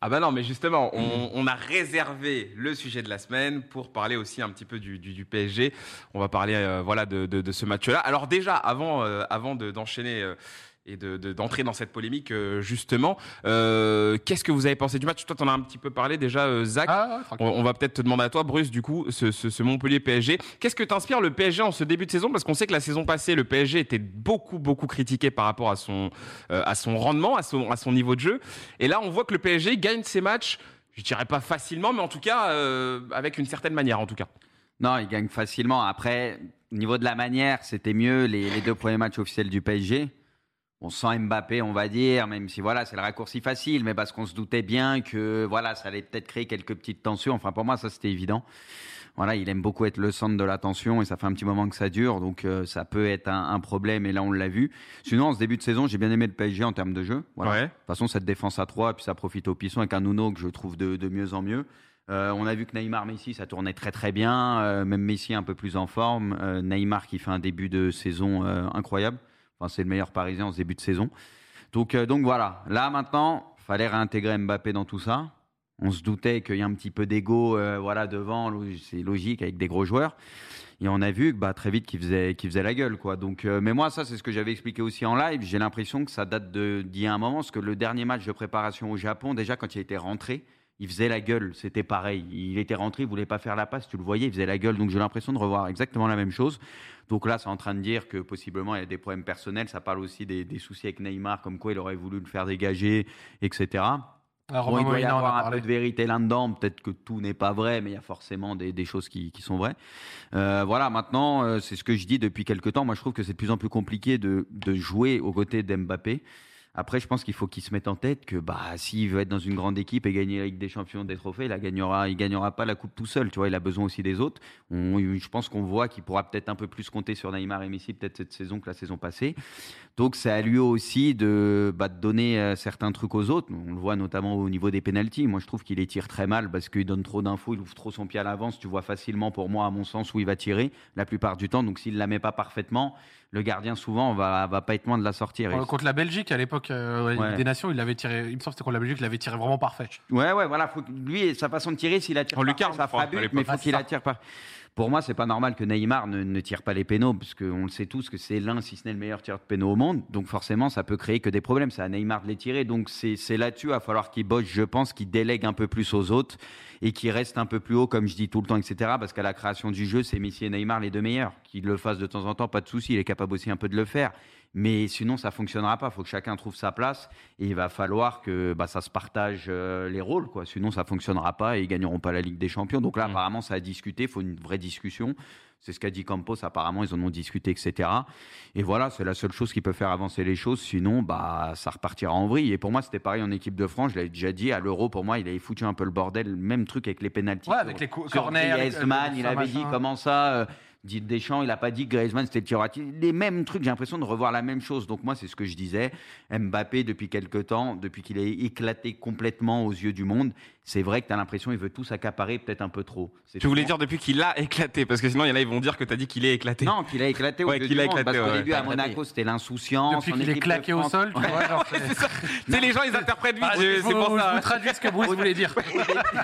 Ah bah non, mais justement, on, a réservé le sujet de la semaine pour parler aussi un petit peu du, PSG. On va parler euh, voilà de, ce match-là. Alors déjà, avant, euh, avant d'enchaîner euh, et d'entrer dans cette polémique euh, justement. Euh, qu'est-ce que vous avez pensé du match? Toi, tu en as un petit peu parlé déjà, euh, Zach. Ah, on, va peut-être te demander à toi, Bruce, du coup, ce, Montpellier PSG. Qu'est-ce que t'inspire le PSG en ce début de saison? Parce qu'on sait que la saison passée, le PSG était beaucoup, beaucoup critiqué par rapport à son, à son rendement, à son, à son niveau de jeu. Et là, on voit que le PSG gagne ses matchs, je dirais pas facilement, mais en tout cas, avec une certaine manière, en tout cas. Non, il gagne facilement. Après, au niveau de la manière, c'était mieux les, les deux premiers matchs officiels du PSG on sent Mbappé, on va dire, même si voilà, c'est le raccourci facile, mais parce qu'on se doutait bien que voilà, ça allait peut-être créer quelques petites tensions. Enfin, pour moi, ça c'était évident. Voilà, il aime beaucoup être le centre de l'attention et ça fait un petit moment que ça dure, donc euh, ça peut être un, problème. Et là, on l'a vu. Sinon, en ce début de saison, j'ai bien aimé le PSG en termes de jeu. Voilà. De toute façon, cette défense à 3, puis ça profite au pisson avec un Nuno que je trouve de, mieux en mieux. Euh, on a vu que Neymar, Messi, ça tournait très très bien. Euh, même Messi un peu plus en forme. Neymar qui fait un début de saison incroyable c'est le meilleur Parisien en ce début de saison. Donc, euh, donc voilà. Là maintenant, fallait réintégrer Mbappé dans tout ça. On se doutait qu'il y a un petit peu d'ego, euh, voilà, devant. C'est logique avec des gros joueurs. Et on a vu bah, très vite qu'il faisait, faisait la gueule, quoi. Donc, euh, mais moi, ça, c'est ce que j'avais expliqué aussi en live. J'ai l'impression que ça date d'il y a un moment, parce que le dernier match de préparation au Japon, déjà quand il était rentré, il faisait la gueule. C'était pareil. Il était rentré, il voulait pas faire la passe. Tu le voyais, il faisait la gueule. Donc j'ai l'impression de revoir exactement la même chose. Donc là, c'est en train de dire que possiblement il y a des problèmes personnels. Ça parle aussi des, soucis avec Neymar, comme quoi il aurait voulu le faire dégager, etc. Alors, il doit y avoir un peu de vérité là-dedans. Peut-être que tout n'est pas vrai, mais il y a forcément des, choses qui, sont vraies. Euh, voilà, maintenant, euh, c'est ce que je dis depuis quelques temps. Moi, je trouve que c'est de plus en plus compliqué de, de jouer aux côtés d'Mbappé. Après, je pense qu'il faut qu'il se mette en tête que bah, s'il veut être dans une grande équipe et gagner la Ligue des Champions, des trophées, il ne gagnera, il gagnera pas la Coupe tout seul. Tu vois, il a besoin aussi des autres. je pense qu'on voit qu'il pourra peut-être un peu plus compter sur Neymar et Messi peut-être cette saison que la saison passée. Donc, c'est à lui aussi de, bah, donner euh, certains trucs aux autres. On le voit notamment au niveau des pénalties. Moi, je trouve qu'il les tire très mal parce qu'il donne trop d'infos, il ouvre trop son pied à l'avance. Tu vois facilement, pour moi, à mon sens, où il va tirer la plupart du temps. Donc, s'il ne la met pas parfaitement, le gardien souvent va va pas être loin de la sortir. contre la Belgique à l'époque euh, des Nations, il l'avait tiré. Il me semble que c'était contre la Belgique, il l'avait tiré vraiment parfait. Ouais ouais voilà, lui sa façon de tirer, s'il attire, tire ça fera but, mais faut qu'il attire pas. Pour moi, c'est pas normal que Neymar ne, tire pas les pénaux, parce qu'on le sait tous que c'est l'un, si ce n'est le meilleur tireur de pénaux au monde. Donc forcément, ça peut créer que des problèmes. C'est à Neymar de les tirer. Donc c'est là-dessus, il va falloir qu'il bosse, je pense, qu'il délègue un peu plus aux autres et qu'il reste un peu plus haut, comme je dis tout le temps, etc. Parce qu'à la création du jeu, c'est Messi et Neymar les deux meilleurs. Qu'ils le fassent de temps en temps, pas de souci. Il est capable aussi un peu de le faire. Mais sinon, ça fonctionnera pas. Il faut que chacun trouve sa place et il va falloir que bah, ça se partage euh, les rôles. Quoi. Sinon, ça fonctionnera pas et ils gagneront pas la Ligue des Champions. Donc là, mmh. apparemment, ça a discuté. Il faut une vraie discussion. C'est ce qu'a dit Campos. Apparemment, ils en ont discuté, etc. Et voilà, c'est la seule chose qui peut faire avancer les choses. Sinon, bah, ça repartira en vrille. Et pour moi, c'était pareil en équipe de France. Je l'avais déjà dit à l'Euro. Pour moi, il avait foutu un peu le bordel. Même truc avec les pénalties. Ouais, avec les corners. il avait dit comment ça. Euh, Didier Deschamps, il n'a pas dit que Griezmann c'était le Les mêmes trucs, j'ai l'impression de revoir la même chose. Donc moi, c'est ce que je disais. Mbappé, depuis quelques temps, depuis qu'il est éclaté complètement aux yeux du monde, c'est vrai que tu as l'impression qu'il veut tout s'accaparer peut-être un peu trop. Tu voulais dire depuis qu'il a éclaté, parce que sinon il y en a ils vont dire que tu as dit qu'il est éclaté. Non, qu'il a éclaté au ouais, qu'il a éclaté, Parce qu'au début à Monaco c'était l'insouciance. Depuis qu'il est claqué au sol, tu vois. c'est les gens ils interprètent vite. Ah, c'est pour ça. Je vous traduis ce que Bruce voulait dire.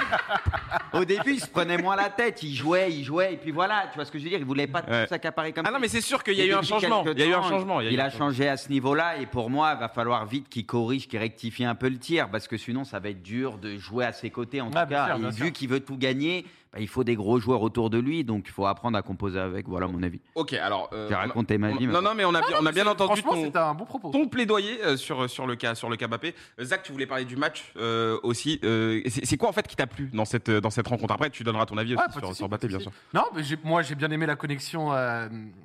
au début il se prenait moins la tête, il jouait, il jouait, et puis voilà, tu vois ce que je veux dire, il voulait pas tout s'accaparer comme ça. Ah non mais c'est sûr qu'il y a eu un changement. Il y a eu un changement. Il a changé à ce niveau-là, et pour moi il va falloir vite qu'il corrige, qu'il rectifie un peu le tir, parce que sinon ça va être dur de jouer à ses côtés en tout cas et vu qu'il veut tout gagner, bah, il faut des gros joueurs autour de lui, donc il faut apprendre à composer avec. Voilà mon avis. Ok, alors. Euh, J'ai raconté ma vie. Non, non, mais on a, bien, on a bien entendu ton, un bon propos. ton plaidoyer euh, sur, sur, le cas, sur le cas Mbappé. Euh, Zach, tu voulais parler du match aussi. c'est quoi en fait qui t'a plu dans cette, dans cette rencontre? Après, tu donneras ton avis aussi sur, sur, Mbappé, bien sûr. Non, mais moi j'ai bien aimé la connexion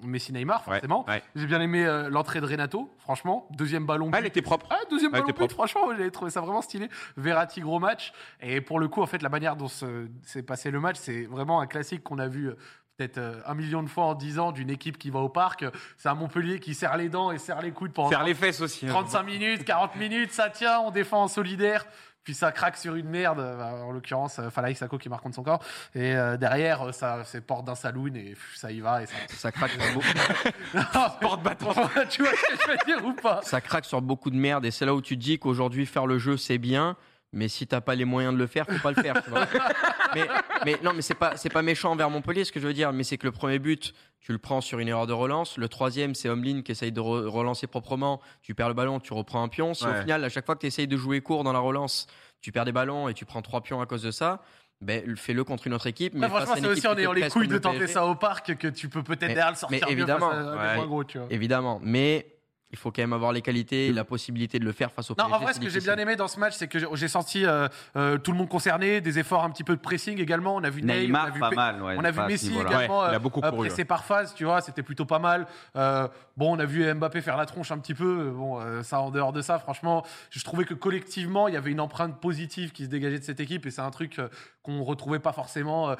Messi-Neymar, forcément. J'ai bien aimé l'entrée de Renato, franchement. Deuxième ballon. Ah, elle était propre. Ah, deuxième ballon, propre. franchement, j'ai trouvé ça vraiment stylé. Verratti, gros match. Et pour le coup, en fait, la manière dont s'est passé le match, c'est vraiment un classique qu'on a vu euh, peut-être euh, un million de fois en dix ans d'une équipe qui va au parc. C'est un Montpellier qui serre les dents et serre les coudes pendant serre les fesses aussi, 35 hein. minutes, 40 minutes, ça tient, on défend en solidaire. Puis ça craque sur une merde, euh, en l'occurrence Falaï Sako qui marque contre son corps. Et derrière, ça c'est porte d'un saloon et ça y va. Et ça, craque sur beaucoup. porte bâton. tu vois ce que je veux dire ou pas? Ça craque sur beaucoup de merde et c'est là où tu dis qu'aujourd'hui faire le jeu c'est bien, Mais si t'as pas les moyens de le faire, faut pas le faire. tu vois. mais, mais non, mais c'est pas c'est pas méchant envers Montpellier ce que je veux dire. Mais c'est que le premier but, tu le prends sur une erreur de relance. Le troisième, c'est Omlin qui essaye de re- relancer proprement. Tu perds le ballon, tu reprends un pion. Si au final, à chaque fois que tu essayes de jouer court dans la relance, tu perds des ballons et tu prends trois pions à cause de ça, ben fais-le contre une autre équipe. Mais Ouais, franchement, c'est aussi en ayant les couilles de le tenter ça au parc que tu peux peut-être derrière le sortir mais mieux évidemment, face à des ouais. moins gros, tu vois. Évidemment, mais il faut quand même avoir les qualités et la possibilité de le faire face au Non, PSG. en vrai, ce que j'ai bien aimé dans ce match, c'est que j'ai- senti euh, euh, tout le monde concerné, des efforts un petit peu de pressing également. On a vu Ney, on a Neymar, vu pas mal. ouais, On a vu Messi également Ouais, il a euh, beaucoup euh, couru, pressé par phase, tu vois, c'était plutôt pas mal. Euh, bon, on a vu Mbappé faire la tronche un petit peu. Bon, euh, ça en dehors de ça, franchement, je trouvais que collectivement, il y avait une empreinte positive qui se dégageait de cette équipe et c'est un truc euh, qu'on retrouvait pas forcément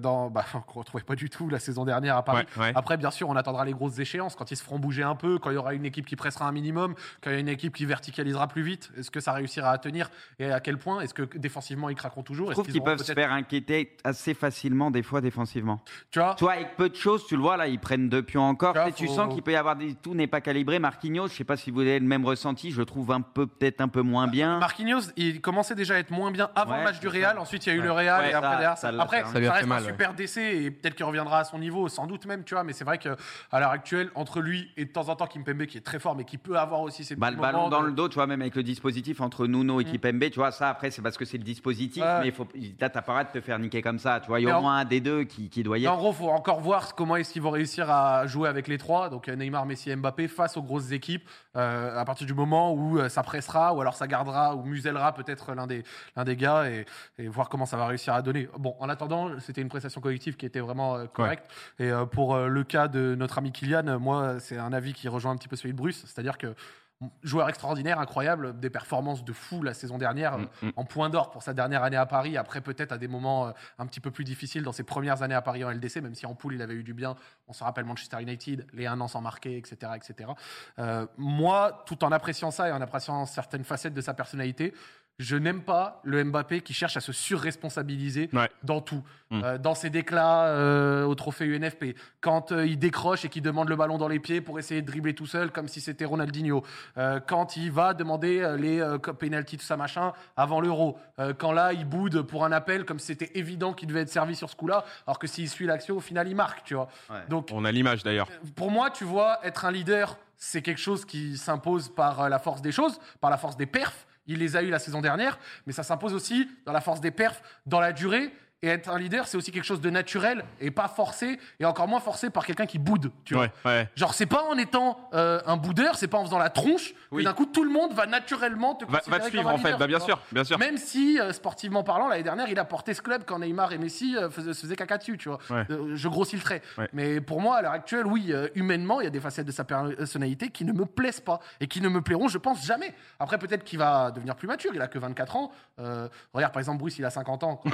dans, bah, qu'on retrouvait pas du tout la saison dernière à Paris. Ouais, ouais. Après, bien sûr, on attendra les grosses échéances quand ils se feront bouger un peu, quand il y aura une équipe qui pressera un minimum, quand il y a une équipe qui verticalisera plus vite. Est-ce que ça réussira à tenir et à quel point? Est-ce que défensivement ils craqueront toujours? Je trouve qu'ils peuvent se faire inquiéter assez facilement, des fois, défensivement. Tu vois? Tu vois, avec peu de choses, tu le vois, là, ils prennent deux pions encore. Tu vois, Tu, faut- sens qu'il peut y avoir des... Tout n'est pas calibré. Marquinhos, je sais pas si vous avez le même ressenti, je le trouve un peu, peut-être un peu moins bien. Marquinhos, il commençait déjà à être moins bien avant Ouais, le match du Real. ça. Ensuite, il y a eu Ouais. le Real Ouais, et après ça- derrière, ça après, ça, lui a reste mal, un ouais. super décès et peut-être qu'il reviendra à son niveau, sans doute même, tu vois. Mais c'est vrai que à l'heure actuelle, entre lui et de temps en temps Kimpembe, qui est très fort, mais qui peut avoir aussi ses Bah, petits le ballon moments dans de- le dos, tu vois, même avec le dispositif entre Nuno et Kipembe, tu vois, ça après, c'est parce que c'est le dispositif, Ouais. mais il faut, là, t'as pas le droit de te faire niquer comme ça, tu vois. Il y a au moins un des deux qui, qui doit y Et en être. gros, faut encore voir comment est-ce qu'ils vont réussir à jouer avec les trois, donc euh, Neymar, Messi, et Mbappé, face aux grosses équipes, euh, à partir du moment où euh, ça pressera, ou alors ça gardera, ou musellera peut-être l'un des, l'un des gars, et, et voir comment ça va réussir à donner. Bon, en attendant, c'était une prestation collective qui était vraiment correcte. Et euh, pour euh, le cas de notre ami Kylian, moi, c'est un avis qui rejoint un petit peu celui de Bruce, c'est-à-dire que joueur extraordinaire, incroyable, des performances de fou la saison dernière, Mm, euh, en point d'or pour sa dernière année à Paris, après peut-être à des moments euh, un petit peu plus difficiles dans ses premières années à Paris en LDC, même si en poule il avait eu du bien, on se rappelle Manchester United, les un an sans marquer, etc. etc. Euh, moi, tout en appréciant ça et en appréciant certaines facettes de sa personnalité, je n'aime pas le Mbappé qui cherche à se surresponsabiliser Ouais. dans tout. Mm. Euh, dans ses déclats euh, au trophée UNFP, quand euh, il décroche et qu'il demande le ballon dans les pieds pour essayer de dribbler tout seul comme si c'était Ronaldinho, Euh, quand il va demander euh, les euh, penalties, tout ça machin, avant l'euro, Euh, quand là il boude pour un appel comme si c'était évident qu'il devait être servi sur ce coup-là, alors que s'il suit l'action, au final il marque, tu vois. Ouais. Donc On a l'image d'ailleurs. pour moi, tu vois, être un leader, c'est quelque chose qui s'impose par la force des choses, par la force des perfs. Il les a eu la saison dernière, mais ça s'impose aussi dans la force des perfs, dans la durée. Et être un leader, c'est aussi quelque chose de naturel et pas forcé, et encore moins forcé par quelqu'un qui boude. Tu vois. Ouais, ouais. Genre, c'est pas en étant euh, un boudeur, c'est pas en faisant la tronche, Oui. que d'un coup tout le monde va naturellement te Va, va te suivre en fait. Bah, bien sûr, bien sûr. Même si, euh, sportivement parlant, l'année dernière, il a porté ce club quand Neymar et Messi euh, faisaient, se faisaient caca dessus, tu vois. Ouais. Euh, je grossis le trait. Mais pour moi, à l'heure actuelle, oui, humainement, il y a des facettes de sa personnalité qui ne me plaisent pas et qui ne me plairont, je pense, jamais. Après, peut-être qu'il va devenir plus mature. Il a que 24 ans. Regarde, par exemple, Bruce, il a 50 ans.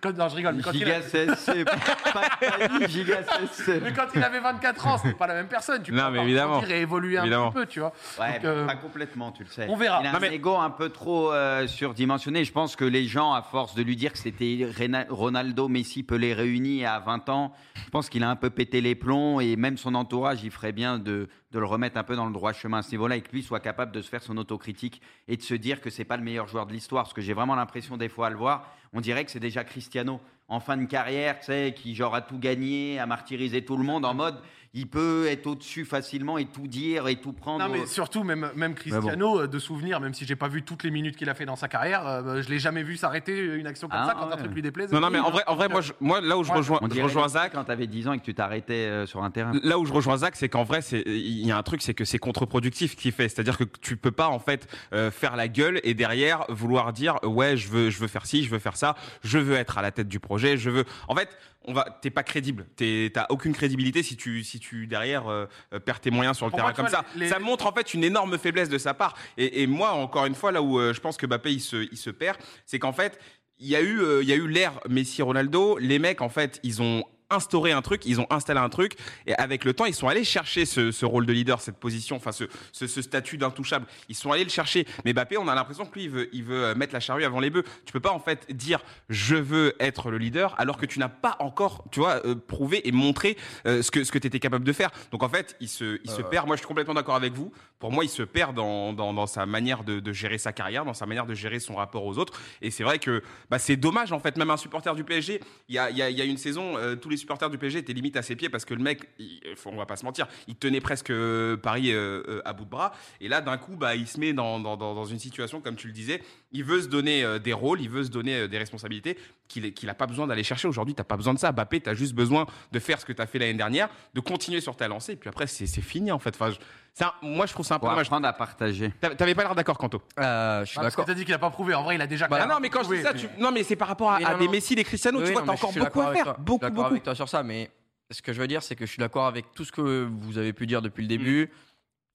Quand, non, je rigole. Mais quand, il a- Giga CSC, pas de panique, Giga CSC. mais quand il avait 24 ans, c'était pas la même personne. Tu peux Non, encore mais évidemment. et évoluer un Évidemment. petit peu, tu vois. Ouais, Donc, euh, pas complètement, tu le sais. on verra. Il a Non, un mais- ego un peu trop euh, surdimensionné. Je pense que les gens, à force de lui dire que c'était Ronaldo, Messi, Pelé réunis à 20 ans, je pense qu'il a un peu pété les plombs et même son entourage, il ferait bien de, de le remettre un peu dans le droit chemin à ce niveau-là et que lui soit capable de se faire son autocritique et de se dire que c'est pas le meilleur joueur de l'histoire. Parce que j'ai vraiment l'impression des fois à le voir, on dirait que c'est déjà Cristiano en fin de carrière, tu sais, qui genre a tout gagné, a martyrisé tout le monde en mode il peut être au-dessus facilement et tout dire et tout prendre. Non, mais surtout, même, même Cristiano, euh, de souvenir, même si j'ai pas vu toutes les minutes qu'il a fait dans sa carrière, euh, je l'ai jamais vu s'arrêter une action comme Ah, ça quand un truc lui déplaise. Non, non, mais en vrai, en vrai, moi, je- moi, là où je Ouais. rejoins, On je rejoins Zach, quand t'avais 10 ans et que tu t'arrêtais euh, sur un terrain. Là où je rejoins Zach, c'est qu'en vrai, c'est il y a un truc, c'est que c'est contre-productif ce qu'il fait. C'est-à-dire que tu peux pas en fait euh, faire la gueule et derrière vouloir dire ouais, je veux, je veux faire ci, je veux faire ça, je veux être à la tête du projet, je veux. En fait, on va, t'es pas crédible. T'as aucune crédibilité si tu, si tu derrière euh, euh, perds tes moyens sur le terrain comme ça. les- Ça montre en fait une énorme faiblesse de sa part. Et, et moi, encore une fois, là où euh, je pense que Mbappé il se, il se perd, c'est qu'en fait, il y a eu, il y a eu l'ère Messi-Ronaldo. Les mecs, en fait, ils ont instauré un truc, ils ont installé un truc, et avec le temps, ils sont allés chercher ce, ce rôle de leader, cette position, enfin ce, ce, ce statut d'intouchable. Ils sont allés le chercher. Mais Mbappé, on a l'impression que lui, il veut, il veut euh, mettre la charrue avant les bœufs. Tu peux pas en fait dire je veux être le leader alors que tu n'as pas encore, tu vois, euh, prouvé et montré euh, ce que ce que tu étais capable de faire. Donc en fait, il se, il se perd. Moi, je suis complètement d'accord avec vous. Pour moi, il se perd dans, dans, dans sa manière de, gérer sa carrière, dans sa manière de gérer son rapport aux autres. Et c'est vrai que bah, c'est dommage, en fait, même un supporter du PSG, il y a, y y a une saison, euh, tous les supporters du PSG étaient limite à ses pieds parce que le mec, il, on va pas se mentir, il tenait presque euh, Paris euh, à bout de bras. Et là, d'un coup, bah, il se met dans, dans, dans une situation, comme tu le disais, il veut se donner euh, des rôles, il veut se donner euh, des responsabilités qu'il qu'il n'a pas besoin d'aller chercher. Aujourd'hui, tu n'as pas besoin de ça. Mbappé, tu as juste besoin de faire ce que tu as fait l'année dernière, de continuer sur ta lancée, et puis après, c'est c'est fini, en fait. Enfin, je- c'est un- moi, je trouve ça un peu dommage. apprendre à partager. T'a- T'avais pas l'air d'accord, Kanto Euh, je suis Ah, parce que d'accord. t'as dit qu'il a pas prouvé. En vrai, il a déjà. Bah, Ah non, mais quand je dis ça, mais- tu... non, mais c'est par rapport à, Oui, à non, des non. Messi, des Cristiano, Oui, tu vois, t'as encore beaucoup à faire. toi. Beaucoup, je suis d'accord beaucoup. avec toi sur ça, mais ce que je veux dire, c'est que je suis d'accord avec tout ce que vous avez pu dire depuis le début. Mm.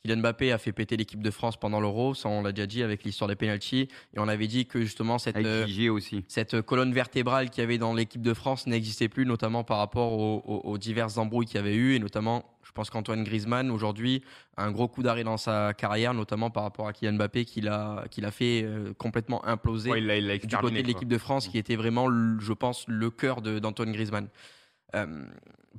Kylian Mbappé a fait péter l'équipe de France pendant l'Euro, ça on l'a déjà dit avec l'histoire des penalties, et on avait dit que justement cette, euh, aussi. cette colonne vertébrale qu'il y avait dans l'équipe de France n'existait plus, notamment par rapport aux, aux- aux diverses embrouilles qu'il y avait eu, et notamment, je pense qu'Antoine Griezmann aujourd'hui a un gros coup d'arrêt dans sa carrière, notamment par rapport à Kylian Mbappé qu'il a, qu'il a fait euh, complètement imploser Ouais, il l'a- il l'a du côté de l'équipe de France, qui était vraiment, je pense, le cœur d'Antoine Griezmann. Euh,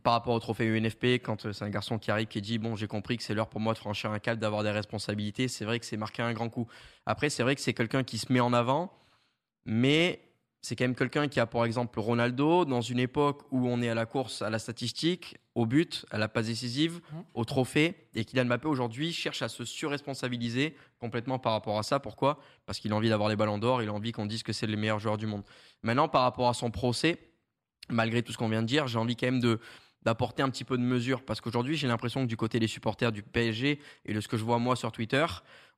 par rapport au trophée UNFP, quand euh, c'est un garçon qui arrive qui dit bon, j'ai compris que c'est l'heure pour moi de franchir un cap, d'avoir des responsabilités, c'est vrai que c'est marqué un grand coup. Après, c'est vrai que c'est quelqu'un qui se met en avant, mais c'est quand même quelqu'un qui a, par exemple, Ronaldo, dans une époque où on est à la course, à la statistique, au but, à la passe décisive, Mhm. au trophée, et Kylian Mbappé aujourd'hui cherche à se surresponsabiliser complètement par rapport à ça. Pourquoi? Parce qu'il a envie d'avoir les ballons d'or, il a envie qu'on dise que c'est le meilleur joueur du monde. Maintenant, par rapport à son procès, malgré tout ce qu'on vient de dire, j'ai envie quand même de d'apporter un petit peu de mesure parce qu'aujourd'hui j'ai l'impression que du côté des supporters du PSG et de ce que je vois moi sur Twitter,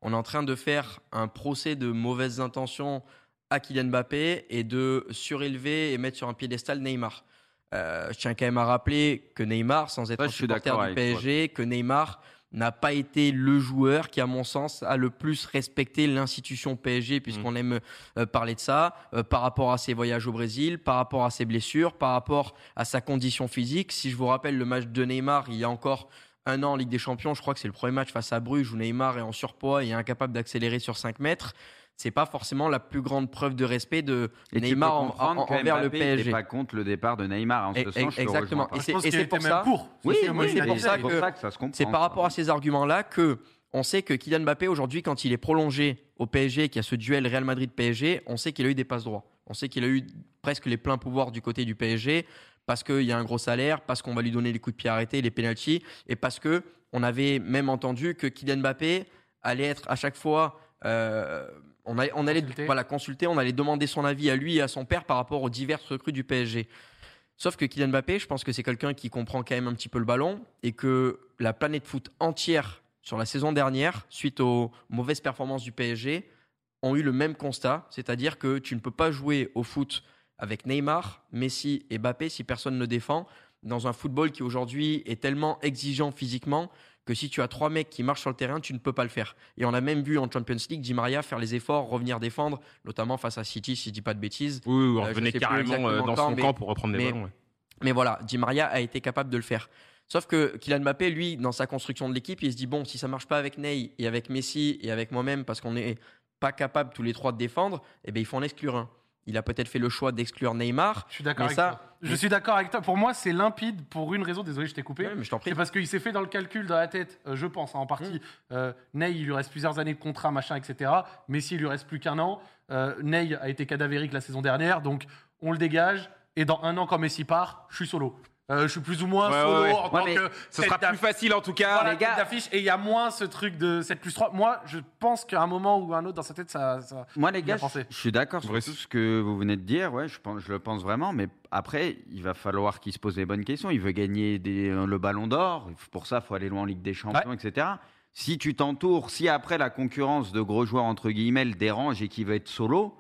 on est en train de faire un procès de mauvaises intentions à Kylian Mbappé et de surélever et mettre sur un piédestal Neymar. Euh, je tiens quand même à rappeler que Neymar, sans être Ouais, un supporter du toi. PSG, que Neymar n'a pas été le joueur qui, à mon sens, a le plus respecté l'institution PSG, puisqu'on Mm. aime euh, parler de ça, euh, par rapport à ses voyages au Brésil, par rapport à ses blessures, par rapport à sa condition physique. Si je vous rappelle le match de Neymar, il y a encore un an en Ligue des Champions, je crois que c'est le premier match face à Bruges où Neymar est en surpoids et est incapable d'accélérer sur 5 mètres. C'est pas forcément la plus grande preuve de respect de Et tu Neymar peux en- en- envers le Mbappé PSG. pas contre le départ de Neymar. En ce Et- sens, je exactement. Et Je c'est- pour ça- pour. Oui, pour ça que ça se comprend. C'est par rapport à ces arguments-là que on sait que Kylian Mbappé aujourd'hui, quand il est prolongé au PSG, qu'il y a ce duel Real Madrid-PSG, on sait qu'il a eu des passes droits. On sait qu'il a eu presque les pleins pouvoirs du côté du PSG parce qu'il y a un gros salaire, parce qu'on va lui donner les coups de pied arrêtés, les pénalties, et parce que on avait même entendu que Kylian Mbappé allait être à chaque fois euh, on, a- on allait Consulté. voilà, consulter, on allait demander son avis à lui et à son père par rapport aux diverses recrues du PSG. Sauf que Kylian Mbappé, je pense que c'est quelqu'un qui comprend quand même un petit peu le ballon et que la planète foot entière sur la saison dernière, suite aux mauvaises performances du PSG, ont eu le même constat, c'est-à-dire que tu ne peux pas jouer au foot avec Neymar, Messi et Mbappé si personne ne défend dans un football qui aujourd'hui est tellement exigeant physiquement que si tu as trois mecs qui marchent sur le terrain, tu ne peux pas le faire. Et on a même vu en Champions League Di Maria faire les efforts, revenir défendre, notamment face à City, si je dis pas de bêtises. Oui, oui, on Euh, revenait carrément euh, dans son mais- camp pour reprendre des mais- ballons. ouais. Mais voilà, Di Maria a été capable de le faire. Sauf que Kylian Mbappé, lui, dans sa construction de l'équipe, il se dit bon, si ça marche pas avec Ney et avec Messi et avec moi-même, parce qu'on n'est pas capable tous les trois de défendre, eh ben il faut en exclure un. Il a peut-être fait le choix d'exclure Neymar. Je suis d'accord avec ça- toi. Je suis d'accord avec toi. Pour moi, c'est limpide pour une raison. Désolé, je t'ai coupé. Ouais, mais je t'en prie. C'est parce qu'il s'est fait dans le calcul dans la tête, euh, je pense, hein, en partie. Euh, Ney, il lui reste plusieurs années de contrat, machin, etc. Messi, il lui reste plus qu'un an. Euh, Ney a été cadavérique la saison dernière, donc on le dégage. Et dans un an, quand Messi part, je suis solo. Euh, je suis plus ou moins Ouais, solo ouais, ouais. en Ouais, tant mais que Ce sera plus facile en tout cas. voilà, les gars. d'affiche. Et il y a moins ce truc de 7 plus 3. Moi, je pense qu'à un moment ou un autre, dans sa tête, ça. ça- Moi, les gars, je suis d'accord sur tout ce que vous venez de dire. Ouais, je, pense, je le pense vraiment. Mais après, il va falloir qu'il se pose les bonnes questions. Il veut gagner des- le ballon d'or. Pour ça, il faut aller loin en Ligue des Champions, etc. Si tu t'entoures, si après la concurrence de gros joueurs, entre guillemets, le dérange et qu'il veut être solo,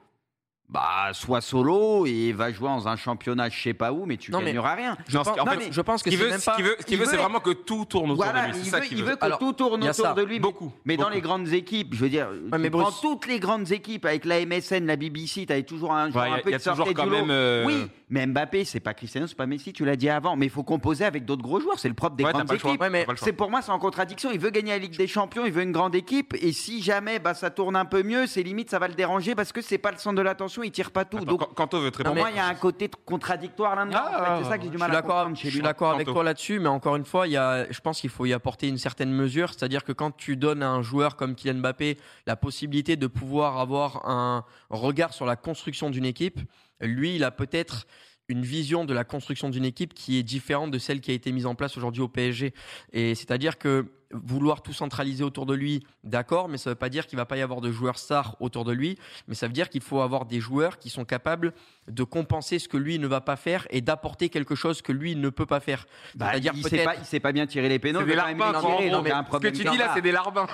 bah, sois solo et va jouer dans un championnat, je sais pas où, mais tu Non, mais- gagneras rien. Non, ce qui- en fait, mais- Je pense ce que ce qu'il veut, ce c'est veut- vraiment que tout tourne autour Voilà, de lui. il ça veut, qu'il il veut. veut que Alors, tout tourne autour ça. de lui. mais- Beaucoup, Mais dans beaucoup. les grandes équipes, je veux dire, Ouais, mais tu prends Bruce- toutes les grandes équipes avec la MSN, la BBC, tu avais toujours un Ouais, joueur y un peu il y a de toujours sortie quand du lot. même. euh, Oui, mais Mbappé, c'est pas Cristiano, c'est pas Messi, tu l'as dit avant. Mais il faut composer avec d'autres gros joueurs, c'est le propre des Ouais, grandes équipes. C'est pour moi, c'est en contradiction. Il veut gagner la Ligue des Champions, il veut une grande équipe. Et si jamais bah, ça tourne un peu mieux, c'est limite, ça va le déranger parce que c'est pas le centre de l'attention attention, il tire pas tout. Attends, Donc, Kanto veut pour moi, il y a un côté contradictoire là-dedans. Ah, en fait. c'est ça que j'ai du Je mal je suis lui. d'accord avec toi là-dessus, mais encore une fois, il y a, je pense qu'il faut y apporter une certaine mesure, c'est-à-dire que quand tu donnes à un joueur comme Kylian Mbappé la possibilité de pouvoir avoir un regard sur la construction d'une équipe, lui, il a peut-être une vision de la construction d'une équipe qui est différente de celle qui a été mise en place aujourd'hui au PSG. Et c'est-à-dire que vouloir tout centraliser autour de lui, d'accord, mais ça ne veut pas dire qu'il va pas y avoir de joueurs stars autour de lui, mais ça veut dire qu'il faut avoir des joueurs qui sont capables de compenser ce que lui ne va pas faire et d'apporter quelque chose que lui ne peut pas faire. Bah, C'est-à-dire il sait pas, il sait pas bien tirer les pénaux. C'est il des larbins, Ce que tu dis là, c'est a. des larbins.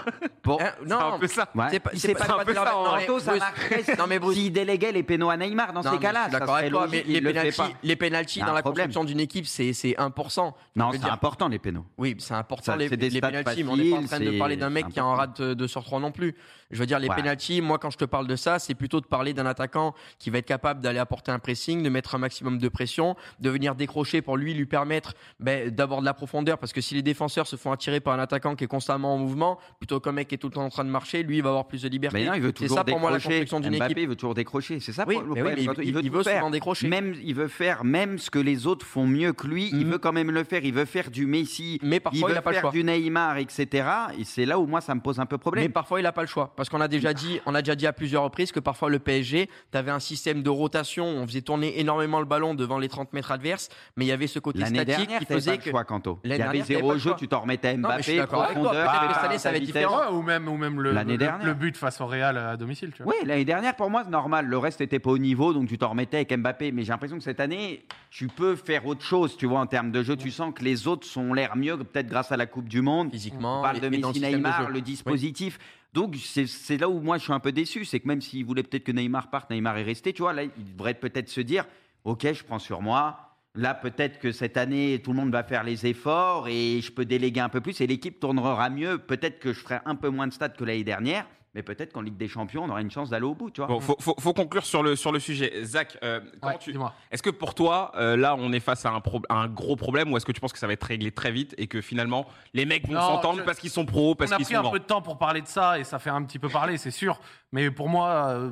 Bon, Hein, C'est un peu ça. ouais. C'est pas- Il c'est sait pas- pas un peu faire ça, en ça Non, mais Bruce- s'il déléguait les pénaux à Neymar dans Non, ces cas-là. Ça d'accord avec toi, mais les pénalties, pas. pénalties dans la construction d'une équipe, c'est c'est 1%. Non, c'est dire- important les pénaux. Oui, c'est important Ça, les, c'est mais on n'est pas en train de parler d'un mec qui en important. rate 2 sur 3 non plus. Je veux dire, les Ouais. pénalties, moi quand je te parle de ça, c'est plutôt de parler d'un attaquant qui va être capable d'aller apporter un pressing, de mettre un maximum de pression, de venir décrocher pour lui lui permettre ben, d'avoir de la profondeur, parce que si les défenseurs se font attirer par un attaquant qui est constamment en mouvement, plutôt qu'un mec qui est tout le temps en train de marcher, lui il va avoir plus de liberté. Mais non, il veut c'est toujours ça pour moi la décrocher. construction d'une équipe. il veut toujours décrocher. C'est ça Oui, pour- le oui, il- il- il veut faire. souvent décrocher. Même, il veut faire même ce que les autres font mieux que lui. Il Mm. veut quand même le faire. Il veut faire du Messi. Mais parfois, il il veut n'a pas le faire choix. du Neymar, etc. Et c'est là où moi ça me pose un peu problème. Mais parfois, il n'a pas le choix. Parce qu'on a déjà dit, on a déjà dit à plusieurs reprises que parfois le PSG, tu avais un système de rotation, on faisait tourner énormément le ballon devant les 30 mètres adverses, mais il y avait ce côté statique dernière, qui faisait pas le que. choix, Kanto. Il y avait zéro le jeu, tu t'en remettais Non, Mbappé, toi. profondeur, que à cette année, ça va être différent. Ouais, ou même, ou même le, le- dernière. le but face au Real à domicile. Tu vois. Oui, l'année dernière, pour moi, c'est normal. Le reste n'était pas au niveau, donc tu t'en remettais avec Mbappé. Mais j'ai l'impression que cette année, tu peux faire autre chose, tu vois, en termes de jeu. Tu sens que les autres sont l'air mieux, peut-être grâce à la Coupe du Monde. Physiquement, On parle de Messi, Neymar, le dispositif. Donc c'est c'est là où moi je suis un peu déçu, c'est que même s'il voulait peut-être que Neymar parte, Neymar est resté, tu vois, là il devrait peut-être se dire, ok, je prends sur moi. Là peut-être que cette année tout le monde va faire les efforts et je peux déléguer un peu plus et l'équipe tournera mieux. Peut-être que je ferai un peu moins de stats que l'année dernière, mais peut-être qu'en Ligue des Champions on aura une chance d'aller au bout, tu vois. Bon, faut, faut- faut conclure sur le, sur le sujet. Zach, euh, Ouais, tu- est-ce que pour toi, euh, là, on est face à un, pro- à un gros problème ou est-ce que tu penses que ça va être réglé très vite et que finalement, les mecs vont s'entendre je- parce qu'ils sont pros, parce on a qu'ils pris sont un grands peu de temps pour parler de ça et ça fait un petit peu parler, c'est sûr. Mais pour moi, euh,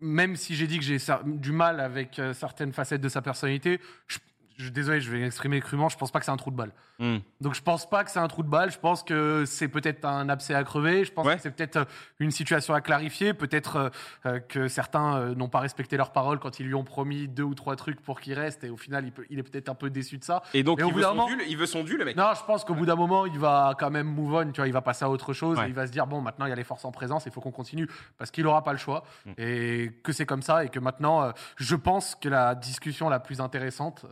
même si j'ai dit que j'ai du mal avec euh, certaines facettes de sa personnalité, je, je- désolé, je vais m'exprimer crûment, je pense pas que c'est un trou de balle. Hmm. Donc je pense pas que c'est un trou de balle, je pense que c'est peut-être un abcès à crever, je pense Ouais. que c'est peut-être euh, une situation à clarifier, peut-être euh, euh, que certains euh, n'ont pas respecté leurs paroles quand ils lui ont promis deux ou trois trucs pour qu'il reste et au final il, peut- il est peut-être un peu déçu de ça. Et donc, au il bout veut, son moment- dû, il veut son dû, le mec. Non, je pense qu'au bout d'un moment, il va quand même move on, tu vois, il va passer à autre chose, Ouais. et il va se dire bon, maintenant il y a les forces en présence, il faut qu'on continue parce qu'il aura pas le choix Mm. et que c'est comme ça et que maintenant, euh, je pense que la discussion la plus intéressante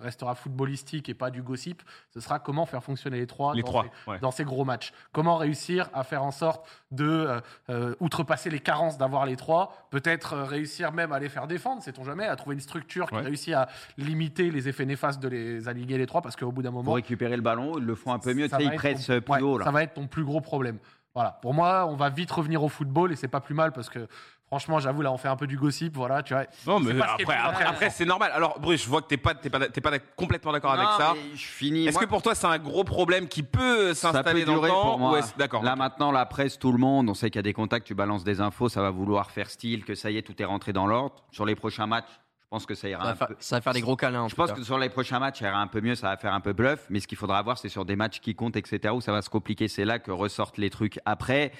restera footballistique et pas du gossip. Ce sera comment faire fonctionner les trois, Les dans, trois, ces, ouais. dans ces gros matchs. Comment réussir à faire en sorte de euh, euh, outrepasser les carences d'avoir les trois, peut-être euh, réussir même à les faire défendre, sait-on jamais, à trouver une structure qui Ouais. réussit à limiter les effets néfastes de les aligner les trois parce qu'au bout d'un moment Pour récupérer le ballon, ils le font un peu mieux, ça ils pressent ton- plus ouais, haut là. Ça va être ton plus gros problème. Voilà. Pour moi, on va vite revenir au football et c'est pas plus mal parce que franchement, j'avoue, là, on fait un peu du gossip. Voilà, tu vois. Non, mais après, après, après, c'est normal. Alors, Bruce, je vois que t'es pas, t'es pas, t'es pas complètement d'accord avec ça. mais Je finis. Est-ce moi, que pour toi, c'est un gros problème qui peut ça s'installer dans le durer temps D'accord. Là maintenant, la presse, tout le monde, on sait qu'il y a des contacts, tu balances des infos, ça va vouloir faire style, que ça y est, tout est rentré dans l'ordre. Sur les prochains matchs, je pense que ça ira Ça un va, faire, peu. ça va faire des gros câlins. en Je tout pense cas. que sur les prochains matchs, ça ira un peu mieux, ça va faire un peu bluff. Mais ce qu'il faudra voir, c'est sur des matchs qui comptent, etc., où ça va se compliquer. C'est là que ressortent les trucs après.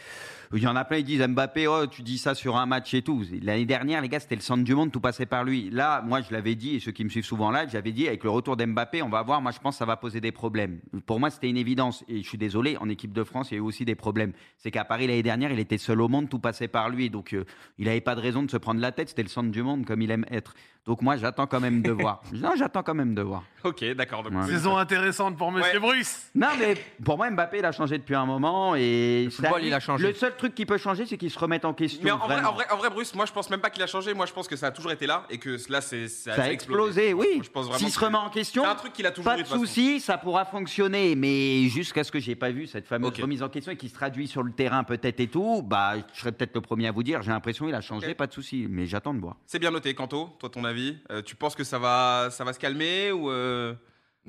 Il y en a plein, ils disent Mbappé, oh, tu dis ça sur un match et tout. L'année dernière, les gars, c'était le centre du monde, tout passait par lui. Là, moi, je l'avais dit, et ceux qui me suivent souvent là, j'avais dit, avec le retour d'Mbappé, on va voir, moi, je pense que ça va poser des problèmes. Pour moi, c'était une évidence. Et je suis désolé, en équipe de France, il y a eu aussi des problèmes. C'est qu'à Paris, l'année dernière, il était seul au monde, tout passait par lui. Donc, euh, il n'avait pas de raison de se prendre la tête. C'était le centre du monde, comme il aime être. Donc, moi, j'attends quand même de voir. Non, j'attends quand même de voir. Ok, d'accord. donc- Ouais. Saison intéressante pour Monsieur Bruce. Non, mais pour moi, Mbappé, il a changé depuis un moment. Et le football, il a changé. Le seul truc qui peut changer, c'est qu'il se remette en question. Mais en vrai, vraiment. en, vrai, en vrai, Bruce, moi je pense même pas qu'il a changé. Moi je pense que ça a toujours été là et que là c'est ça, ça a explosé, oui. Je pense vraiment S'il se remet en question, c'est un truc qu'il a toujours pas eu de façon. souci, ça pourra fonctionner. Mais jusqu'à ce que j'ai pas vu cette fameuse remise en question et qui se traduit sur le terrain peut-être et tout, bah, je serais peut-être le premier à vous dire. J'ai l'impression qu'il a changé, pas de souci. Mais j'attends de voir. C'est bien noté, Kanto. Toi, ton avis Euh, Tu penses que ça va, ça va se calmer ou euh,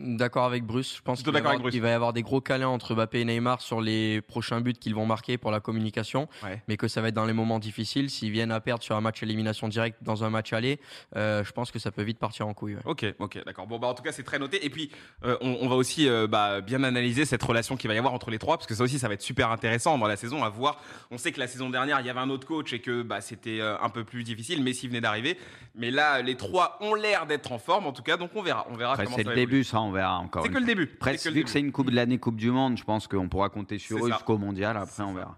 D'accord avec Bruce. Je pense qu'il va, y avoir- Bruce. il va y avoir des gros câlins entre Mbappé et Neymar sur les prochains buts qu'ils vont marquer pour la communication, Ouais. mais que ça va être dans les moments difficiles. S'ils viennent à perdre sur un match élimination directe dans un match aller, euh, je pense que ça peut vite partir en couille. ouais. Ok, ok, d'accord. Bon, bah, en tout cas, c'est très noté. Et puis, euh, on, on va aussi euh, bah, bien analyser cette relation qu'il va y avoir entre les trois, parce que ça aussi, ça va être super intéressant dans la saison à voir. On sait que la saison dernière, il y avait un autre coach et que bah, c'était un peu plus difficile. Messi venait d'arriver, mais là, les trois ont l'air d'être en forme, en tout cas. Donc, on verra, on verra Après, comment c'est le début, ça, on verra encore. C'est que le début. Après, C'est que le vu que c'est une Coupe de l'année, Coupe du Monde, je pense qu'on pourra compter sur eux jusqu'au mondial. Après, on verra.